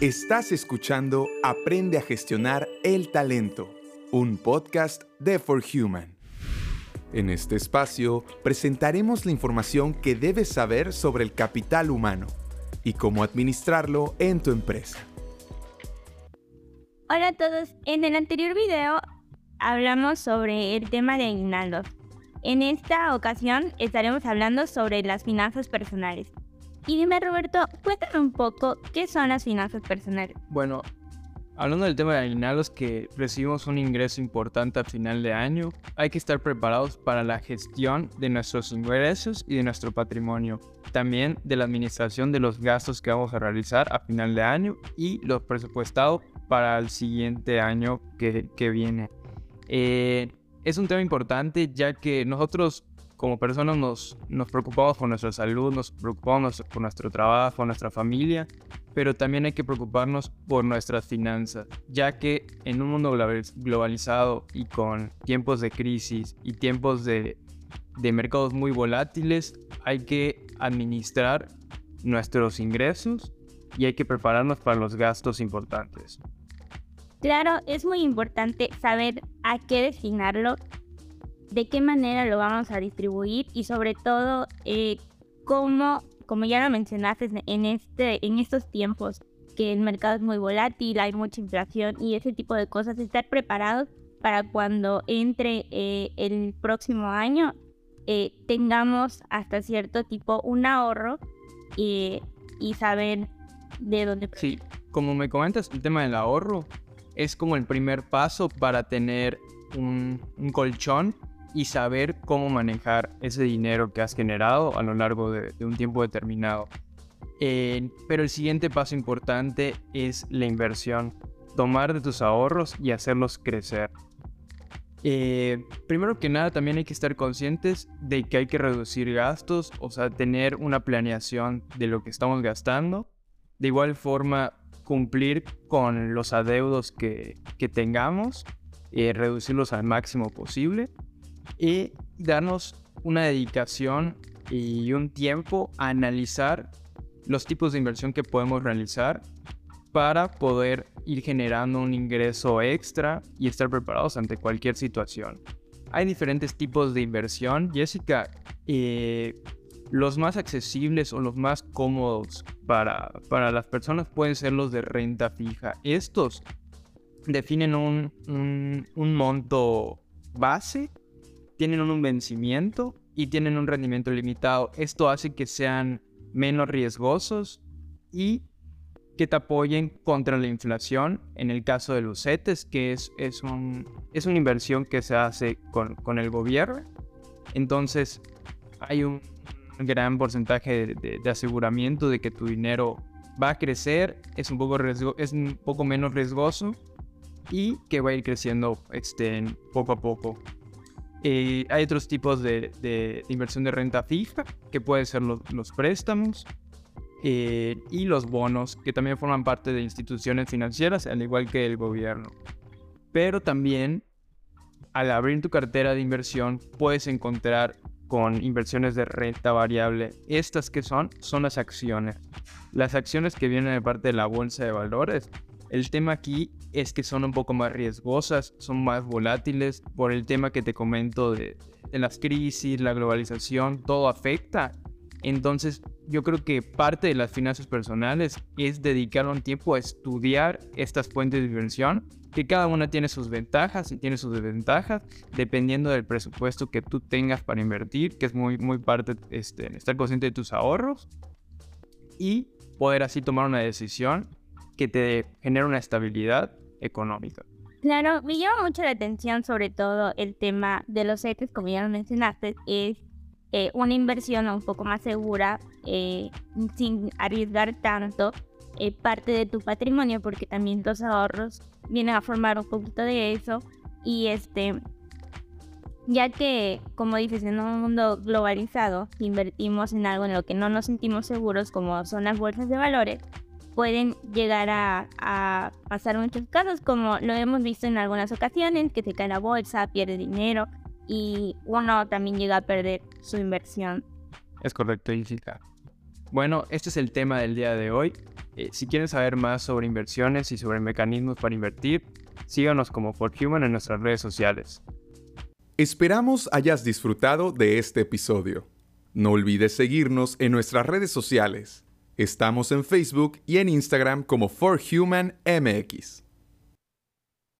Estás escuchando Aprende a gestionar el talento, un podcast de For Human. En este espacio presentaremos la información que debes saber sobre el capital humano y cómo administrarlo en tu empresa. Hola a todos, en el anterior video hablamos sobre el tema de aguinaldos. En esta ocasión estaremos hablando sobre las finanzas personales. Y dime Roberto, cuéntame un poco qué son las finanzas personales. Bueno, hablando del tema de aguinaldos que recibimos un ingreso importante a final de año, hay que estar preparados para la gestión de nuestros ingresos y de nuestro patrimonio. También de la administración de los gastos que vamos a realizar a final de año y los presupuestados para el siguiente año que, que viene. Eh, es un tema importante ya que nosotros como personas nos, nos preocupamos por nuestra salud, nos preocupamos por nuestro trabajo, nuestra familia, pero también hay que preocuparnos por nuestras finanzas, ya que en un mundo globalizado y con tiempos de crisis y tiempos de, de mercados muy volátiles, hay que administrar nuestros ingresos y hay que prepararnos para los gastos importantes. Claro, es muy importante saber a qué destinarlo de qué manera lo vamos a distribuir y sobre todo eh, cómo, como ya lo mencionaste, en, este, en estos tiempos que el mercado es muy volátil, hay mucha inflación y ese tipo de cosas, estar preparados para cuando entre eh, el próximo año eh, tengamos hasta cierto tipo un ahorro y, y saber de dónde. Sí, como me comentas, el tema del ahorro es como el primer paso para tener un, un colchón y saber cómo manejar ese dinero que has generado a lo largo de, un tiempo determinado. pero el siguiente paso importante es la inversión. Tomar de tus ahorros y hacerlos crecer. Eh, primero que nada, también hay que estar conscientes de que hay que reducir gastos, o sea, tener una planeación de lo que estamos gastando. De igual forma, cumplir con los adeudos que, tengamos, eh, reducirlos al máximo posible y darnos una dedicación y un tiempo a analizar los tipos de inversión que podemos realizar para poder ir generando un ingreso extra y estar preparados ante cualquier situación. Hay diferentes tipos de inversión. Jessica, eh, los más accesibles o los más cómodos para, para, las personas pueden ser los de renta fija. Estos definen un, un monto base tienen un vencimiento y tienen un rendimiento limitado. Esto hace que sean menos riesgosos y que te apoyen contra la inflación. En el caso de los CETES, que es, es, un, es una inversión que se hace con, con el gobierno. Entonces hay un gran porcentaje de, de, aseguramiento de que tu dinero va a crecer, es un poco, riesgo, es un poco menos riesgoso y que va a ir creciendo este, poco a poco. Hay otros tipos de, inversión de renta fija, que pueden ser los, préstamos eh, y los bonos, que también forman parte de instituciones financieras, al igual que el gobierno. Pero también, al abrir tu cartera de inversión, puedes encontrar con inversiones de renta variable. Estas que son, son las acciones. Las acciones que vienen de parte de la bolsa de valores el tema aquí es que son un poco más riesgosas, son más volátiles por el tema que te comento de, las crisis, la globalización, todo afecta. Entonces yo creo que parte de las finanzas personales es dedicar un tiempo a estudiar estas fuentes de inversión, que cada una tiene sus ventajas y tiene sus desventajas, dependiendo del presupuesto que tú tengas para invertir, que es muy, muy parte este, estar consciente de tus ahorros y poder así tomar una decisión que te genera una estabilidad económica. Claro, me llama mucho la atención sobre todo el tema de los CETES, como ya lo mencionaste, es eh, una inversión un poco más segura, eh, sin arriesgar tanto eh, parte de tu patrimonio, porque también los ahorros vienen a formar un poquito de eso. Y este, ya que, como dices, en un mundo globalizado, invertimos en algo en lo que no nos sentimos seguros, como son las bolsas de valores, pueden llegar a, pasar muchos casos, como lo hemos visto en algunas ocasiones, que se cae la bolsa, pierde dinero y uno también llega a perder su inversión. Es correcto, Jessica. Bueno, este es el tema del día de hoy. Eh, si quieren saber más sobre inversiones y sobre mecanismos para invertir, síganos como For Human en nuestras redes sociales. Esperamos hayas disfrutado de este episodio. No olvides seguirnos en nuestras redes sociales. Estamos en Facebook y en Instagram como For Human MX.